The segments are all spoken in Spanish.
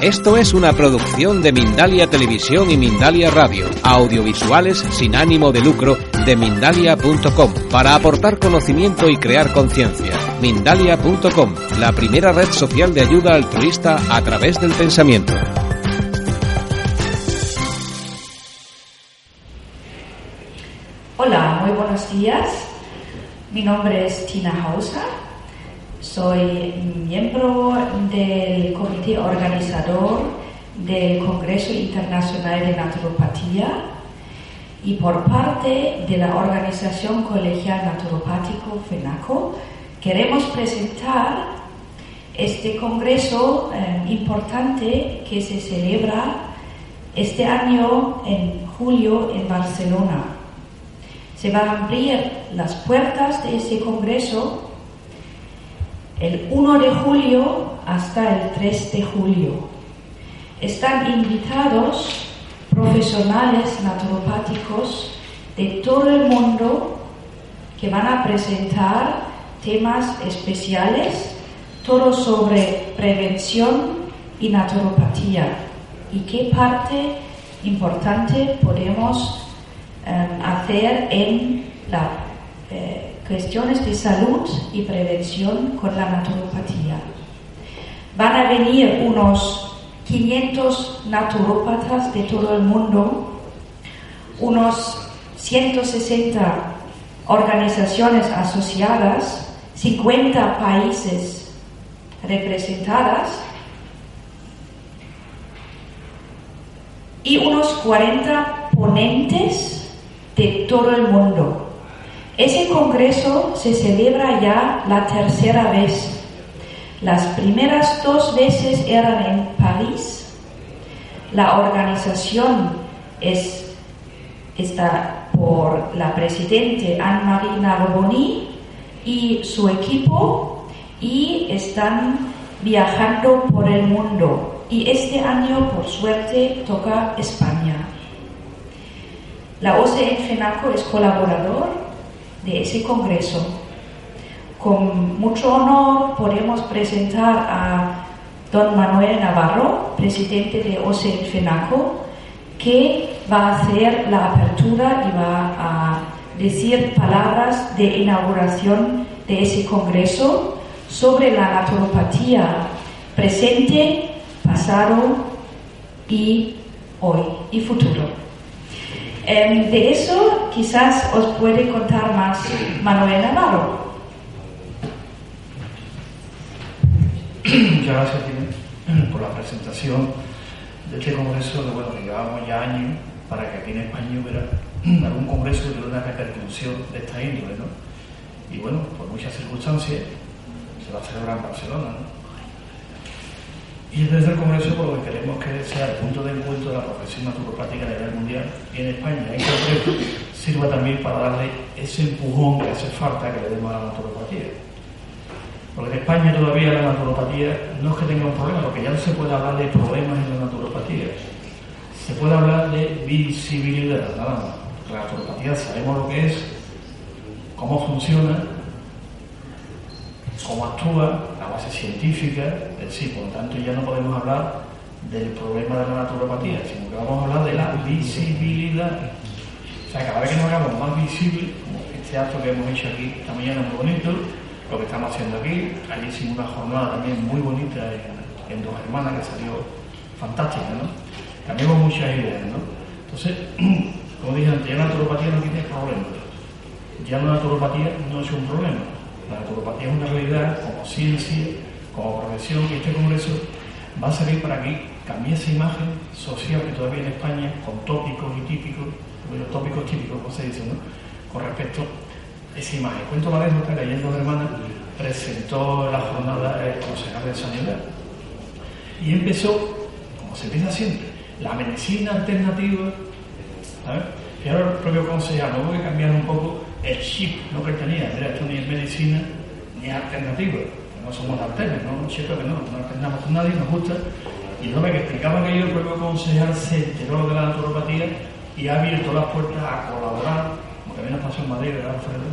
Esto es una producción de Mindalia Televisión y Mindalia Radio, audiovisuales sin ánimo de lucro de mindalia.com, para aportar conocimiento y crear conciencia. Mindalia.com, la primera red social de ayuda altruista a través del pensamiento. Hola, muy buenos días. Mi nombre es Tina Hausa. Soy miembro del comité organizador del Congreso Internacional de Naturopatía y por parte de la Organización Colegial Naturopático FENACO queremos presentar este congreso eh, importante que se celebra este año en julio en Barcelona. Se van a abrir las puertas de ese congreso el 1 de julio hasta el 3 de julio. Están invitados profesionales naturopáticos de todo el mundo que van a presentar temas especiales, todo sobre prevención y naturopatía y qué parte importante podemos eh, hacer en la cuestiones de salud y prevención con la naturopatía. Van a venir unos 500 naturópatas de todo el mundo, unos 160 organizaciones asociadas, 50 países representadas y unos 40 ponentes de todo el mundo. Ese congreso se celebra ya la tercera vez. Las primeras dos veces eran en París. La organización es, está por la presidente Anne-Marie Narboni y su equipo y están viajando por el mundo. Y este año, por suerte, toca España. La OCE FENACO es colaborador de ese congreso. Con mucho honor podemos presentar a don Manuel Navarro, presidente de OCE FENACO, que va a hacer la apertura y va a decir palabras de inauguración de ese congreso sobre la naturopatía presente, pasado y hoy y futuro. Em, de eso quizás os puede contar más Manuel Navarro. Muchas gracias por la presentación de este congreso que bueno, llevamos ya años para que aquí en España hubiera algún congreso que tuviera una repercusión de esta índole, ¿no? Y bueno, por muchas circunstancias se va a celebrar en Barcelona, ¿no? Y desde el Congreso por lo que queremos que sea el punto de encuentro de la profesión naturopática a nivel mundial y en España en concreto sirva también para darle ese empujón que hace falta que le demos a la naturopatía. Porque en España todavía la naturopatía no es que tenga un problema, porque ya no se puede hablar de problemas en la naturopatía. Se puede hablar de visibilidad, nada más. La naturopatía sabemos lo que es, cómo funciona, cómo actúa, la base científica del sí, por lo tanto ya no podemos hablar del problema de la naturopatía, sino que vamos a hablar de la visibilidad. O sea, cada vez que nos hagamos más visible, como este acto que hemos hecho aquí esta mañana muy bonito, lo que estamos haciendo aquí, allí hicimos una jornada también muy bonita en, Dos Hermanas que salió fantástica, ¿no? Hubo muchas ideas, ¿no? Entonces, como dije antes, ya la naturopatía no tiene problemas. Ya la naturopatía no es un problema la naturopatía es una realidad como ciencia, como profesión, y este congreso va a servir para que cambie esa imagen social que todavía en España, con tópicos y típicos, los tópicos típicos, como se dice, ¿no? con respecto a esa imagen. Cuento la anécdota que ayer dos hermanas presentó la jornada el concejal de Sanidad Y empezó, como se empieza siempre, la medicina alternativa. Y ahora el propio consejero, hubo que cambiar un poco el chip ¿no? tenía, era esto ni es medicina ni alternativa, no somos alternos, no, cierto que no, no alternamos con nadie, nos gusta. Y lo que explicaba que yo, el propio consejero se enteró de la naturopatía y ha abierto las puertas a colaborar, como también nos pasó en Madrid, ¿verdad, Alfredo?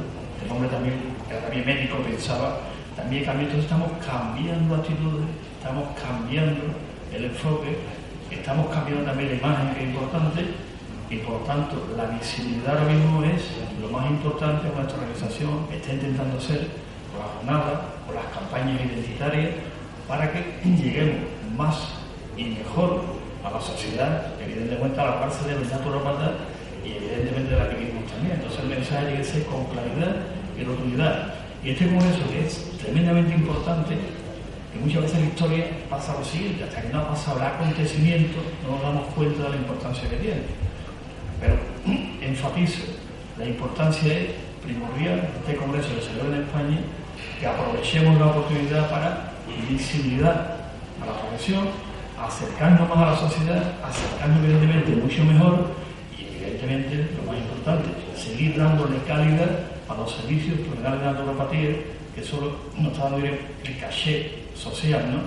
El hombre también, que también médico, pensaba, también cambió, entonces estamos cambiando actitudes, estamos cambiando el enfoque, estamos cambiando también la imagen, que es importante, y por tanto la visibilidad ahora mismo es lo más importante que nuestra organización está intentando hacer con la jornada, con las campañas identitarias, para que lleguemos más y mejor a la sociedad, evidentemente a la parte de los naturópatas y evidentemente de la que vivimos también. Entonces el mensaje tiene que ser con claridad y rotundidad. Y este congreso que es tremendamente importante, que muchas veces en la historia pasa lo siguiente, hasta que no ha pasado el acontecimiento no nos damos cuenta de la importancia que tiene. Pero enfatizo, la importancia es primordial, este congreso que se en España, que aprovechemos la oportunidad para visibilidad a la profesión, acercarnos más a la sociedad, acercarnos evidentemente mucho mejor y evidentemente lo más importante, seguir dándole calidad a los servicios profesionales de naturopatía que solo nos está dando el caché social, ¿no?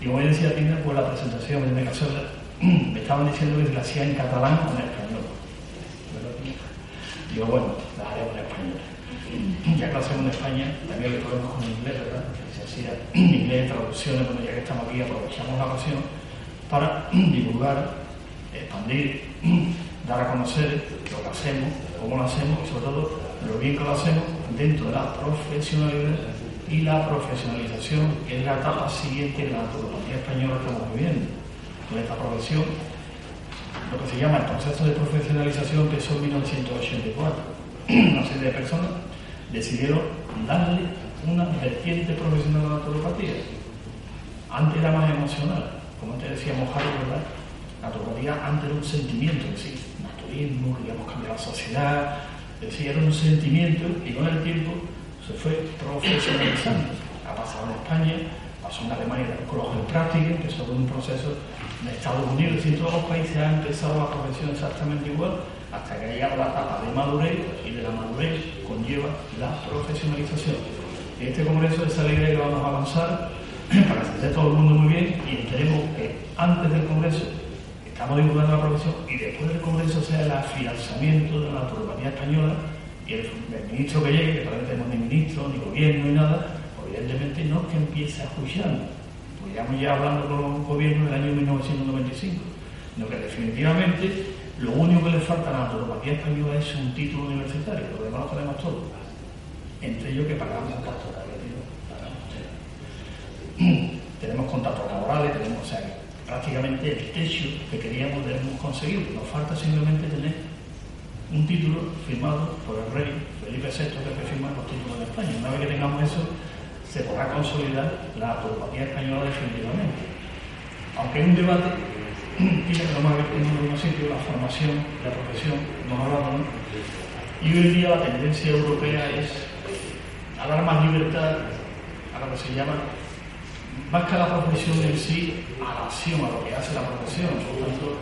Y como decía Tina, pues la presentación en caso me estaban diciendo que la hacía en catalán o en español. Digo, bueno, la haremos en español. Ya que hacemos en España, también lo podemos con inglés, ¿verdad? se hacía inglés, traducciones, bueno, ya que estamos aquí, aprovechamos la ocasión para divulgar, expandir, dar a conocer lo que hacemos, cómo lo hacemos y sobre todo lo bien que lo hacemos dentro de la profesionalidad y la profesionalización, que es la etapa siguiente que la antropología española estamos viviendo. Con esta profesión, lo que se llama el proceso de profesionalización empezó en 1984. Una serie de personas decidieron darle una vertiente profesional a la naturopatía. Antes era más emocional, como antes decíamos Harry, ¿verdad? La naturopatía antes era un sentimiento, es decir, naturismo, queríamos cambiar la sociedad, es decir, era un sentimiento y con el tiempo se fue profesionalizando. Ha pasado en España, pasó en Alemania con los de práctica, empezó con un proceso en Estados Unidos, y en todos los países ha empezado la profesión exactamente igual, hasta que ha llegado la etapa de madurez y de la madurez conlleva la profesionalización. En este congreso de esa ley que vamos a avanzar para que todo el mundo muy bien y esperemos que antes del Congreso estamos divulgando la profesión y después del Congreso sea el afianzamiento de la naturopatía española y el, ministro que llegue, que todavía no tenemos ni ministro, ni gobierno, ni nada, evidentemente no que empiece a escuchar, porque ya ya hablando con los gobiernos del año 1995, sino que definitivamente lo único que le falta a la naturopatía española es un título universitario, lo demás lo tenemos todo. Entre ellos que pagamos pastorales tenemos contactos laborales, tenemos, o sea, prácticamente el techo que queríamos debemos conseguir. Nos falta simplemente tener un título firmado por el rey Felipe VI, que firma los títulos de España. Una vez que tengamos eso, se podrá consolidar la autopatía española definitivamente. Aunque hay un debate, tiene que más en un sitio, la formación, la profesión, nos hablamos, ¿no? Y hoy en día la tendencia europea es a dar más libertad a lo que se llama más que a la profesión en sí, a la acción, a lo que hace la profesión. Por tanto,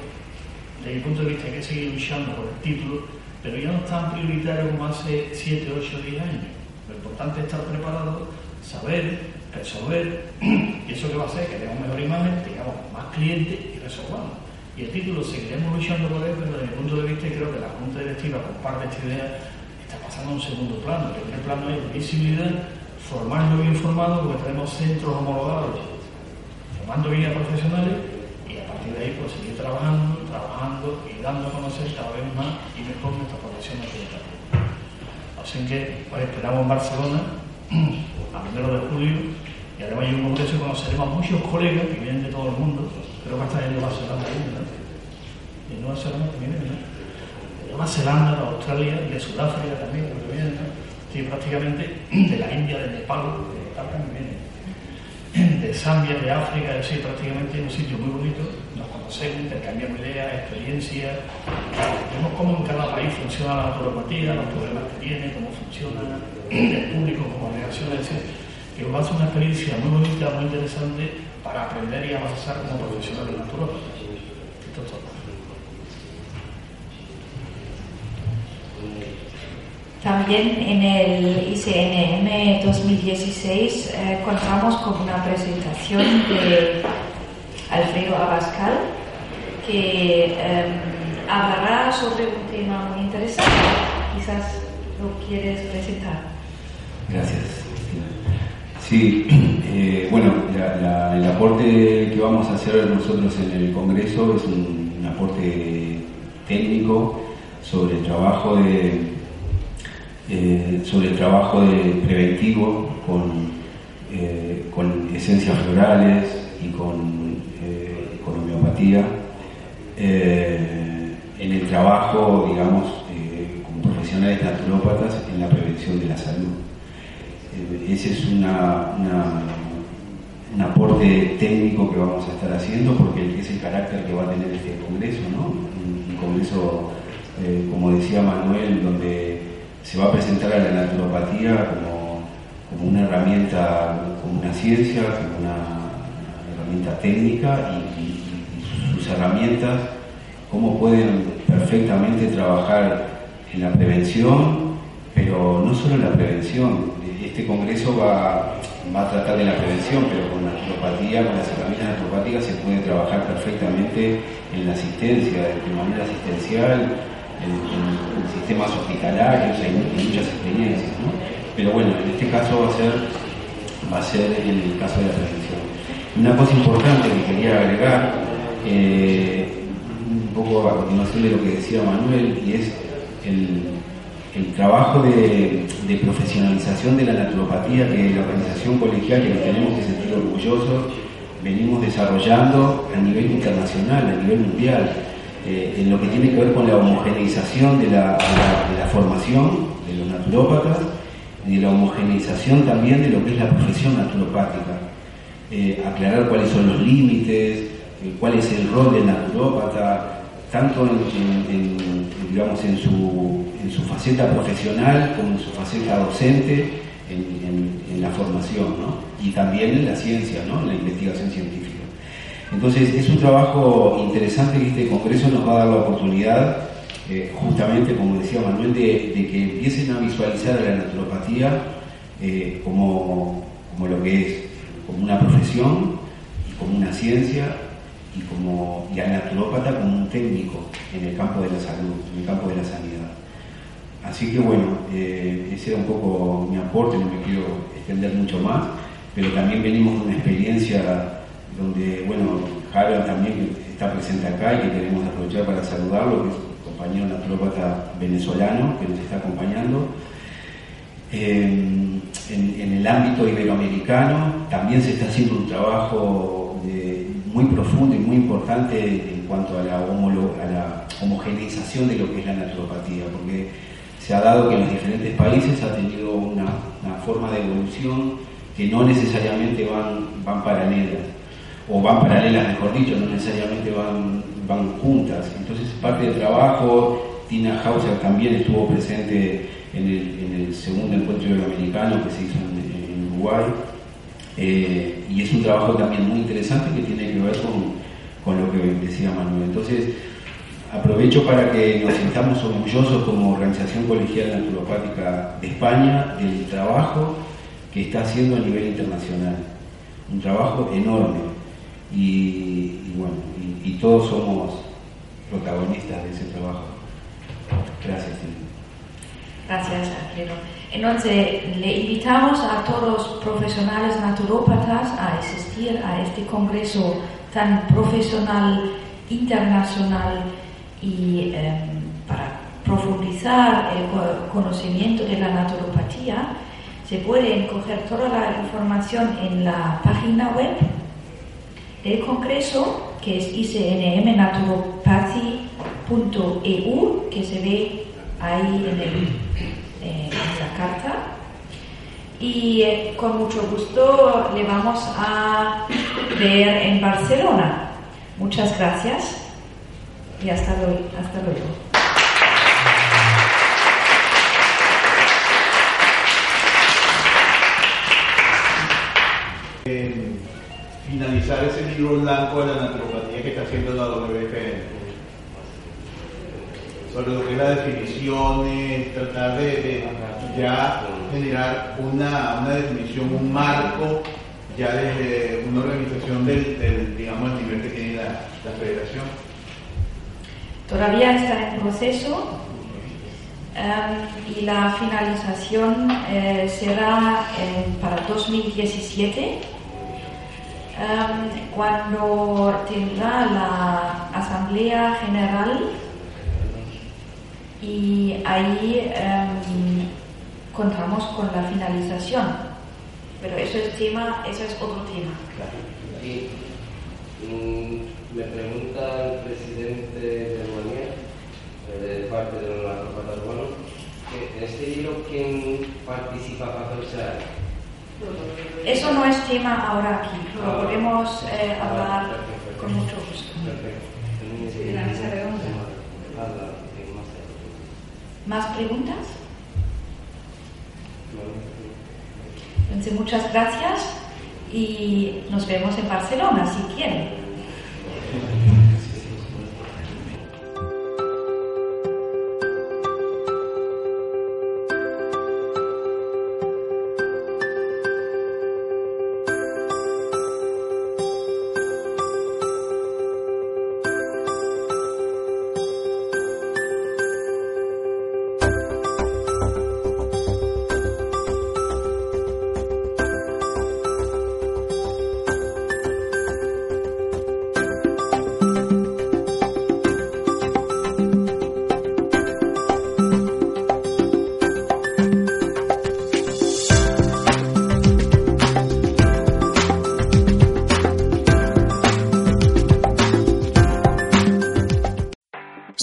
desde mi punto de vista hay que seguir luchando por el título, pero ya no es tan prioritario como hace 7, 8, 10 años. Lo importante es estar preparado, saber, resolver, y eso que va a hacer que tengamos mejor imagen, tengamos más clientes y resolvamos. Y el título seguiremos luchando por él, pero desde mi punto de vista creo que la Junta Directiva comparte esta idea, está pasando a un segundo plano. El primer plano es visibilidad formando bien formados, porque tenemos centros homologados, formando bien a profesionales y a partir de ahí pues seguir trabajando, trabajando y dando a conocer cada vez más y mejor nuestra profesión acreditativa. Así que pues, esperamos en Barcelona a primero de julio y además hay un congreso conoceremos a muchos colegas que vienen de todo el mundo, creo que están en Nueva Zelanda ahí, ¿verdad? Y Nueva Zelanda también, ¿verdad? De Nueva Zelanda, de Australia de Sudáfrica también, que vienen, ¿no? sí, prácticamente de la India, de Nepal, de también de Zambia, de África, es decir, prácticamente en un sitio muy bonito, nos conocemos, intercambiamos ideas, experiencias, vemos cómo en cada país funciona la naturopatía, los problemas tiene, cómo funciona el público como es decir, que va a ser una experiencia muy bonita, muy interesante para aprender y avanzar como profesional de naturópata. Esto es todo. También en el ICNM 2016 eh, contamos con una presentación de Alfredo Abascal que eh, hablará sobre un tema muy interesante. Quizás quieres presentar. Gracias. Sí, eh, bueno, el aporte que vamos a hacer nosotros en el Congreso es un, aporte técnico sobre el trabajo de eh, sobre el trabajo de preventivo con, eh, con esencias florales y con, con homeopatía en el trabajo, digamos, profesionales naturópatas en la prevención de la salud. ese es una, un aporte técnico que vamos a estar haciendo porque es el carácter que va a tener este congreso, ¿no? un congreso, como decía Manuel, donde se va a presentar a la naturopatía como, una herramienta, como una ciencia, como una, herramienta técnica y, sus herramientas, cómo pueden perfectamente trabajar en la prevención, pero no solo en la prevención. Este congreso va, a tratar de la prevención, pero con la naturopatía, con las herramientas naturopáticas se puede trabajar perfectamente en la asistencia, de manera asistencial, en, sistemas hospitalarios, hay, muchas experiencias, ¿no? Pero bueno, en este caso va a ser, va a ser en el caso de la prevención. Una cosa importante que quería agregar, eh, un poco a continuación de lo que decía Manuel, y es el, trabajo de, profesionalización de la naturopatía que la organización colegial, que nos tenemos que sentir orgullosos, venimos desarrollando a nivel internacional, a nivel mundial. Eh, en lo que tiene que ver con la homogeneización de la, formación de los naturópatas y de la homogeneización también de lo que es la profesión naturopática. Eh, aclarar cuáles son los límites, eh, cuál es el rol del naturópata, tanto en, en, su, faceta profesional como en su faceta docente en, la formación, ¿no? y también en la ciencia, ¿no? en la investigación científica. Entonces es un trabajo interesante que este Congreso nos va a dar la oportunidad, eh, justamente como decía Manuel, de, que empiecen a visualizar la naturopatía eh, como, lo que es, como una profesión y como una ciencia y, como, y al naturópata como un técnico en el campo de la salud, en el campo de la sanidad. Así que bueno, eh, ese era un poco mi aporte, no me quiero extender mucho más, pero también venimos de una experiencia donde, bueno, Harold también está presente acá y que queremos aprovechar para saludarlo, que es un compañero naturópata venezolano que nos está acompañando. en, el ámbito iberoamericano también se está haciendo un trabajo muy profundo y muy importante en cuanto a la, a la homogeneización de lo que es la naturopatía, porque se ha dado que en los diferentes países ha tenido una, forma de evolución que no necesariamente van, van paralelas o van paralelas, mejor dicho, no necesariamente van, van juntas. Entonces, parte del trabajo, Tina Hauser también estuvo presente en el, segundo encuentro iberoamericano que se hizo en, Uruguay. Eh, y es un trabajo también muy interesante que tiene que ver con, lo que decía Manuel. Entonces, aprovecho para que nos sintamos orgullosos como organización colegial naturopática de España del trabajo que está haciendo a nivel internacional. Un trabajo enorme y, bueno, y, todos somos protagonistas de ese trabajo. Gracias. Gracias, Alfredo. Entonces, le invitamos a todos los profesionales naturópatas a asistir a este congreso tan profesional, internacional y em, para profundizar el conocimiento de la naturopatía. Se puede coger toda la información en la página web el Congreso, que es icnmnaturopathy.eu, que se ve ahí en, eh, carta. Y eh, con mucho gusto le vamos a ver en Barcelona. Muchas gracias y hasta luego. Hasta luego. finalizar ese libro blanco de la naturopatía que está haciendo la WFN sobre lo que es la definición, tratar de, ya generar una, una, definición, un marco, ya desde una organización del, digamos, el nivel que tiene la, la federación. Todavía está en proceso um, y la finalización eh, será para 2017 um, cuando tendrá la Asamblea General y ahí um, contamos con la finalización. Pero eso es tema, eso es otro tema. Y, mm, me pregunta el presidente de Rumanía, eh, de parte de la Tropa Urbano, que en este libro, ¿quién participa para hacer Eso no es tema ahora aquí, lo ah, podemos eh, ah, hablar con mucho gusto. Perfecto. la mesa redonda. ¿Más preguntas? Entonces, muchas gracias y nos vemos en Barcelona si quieren.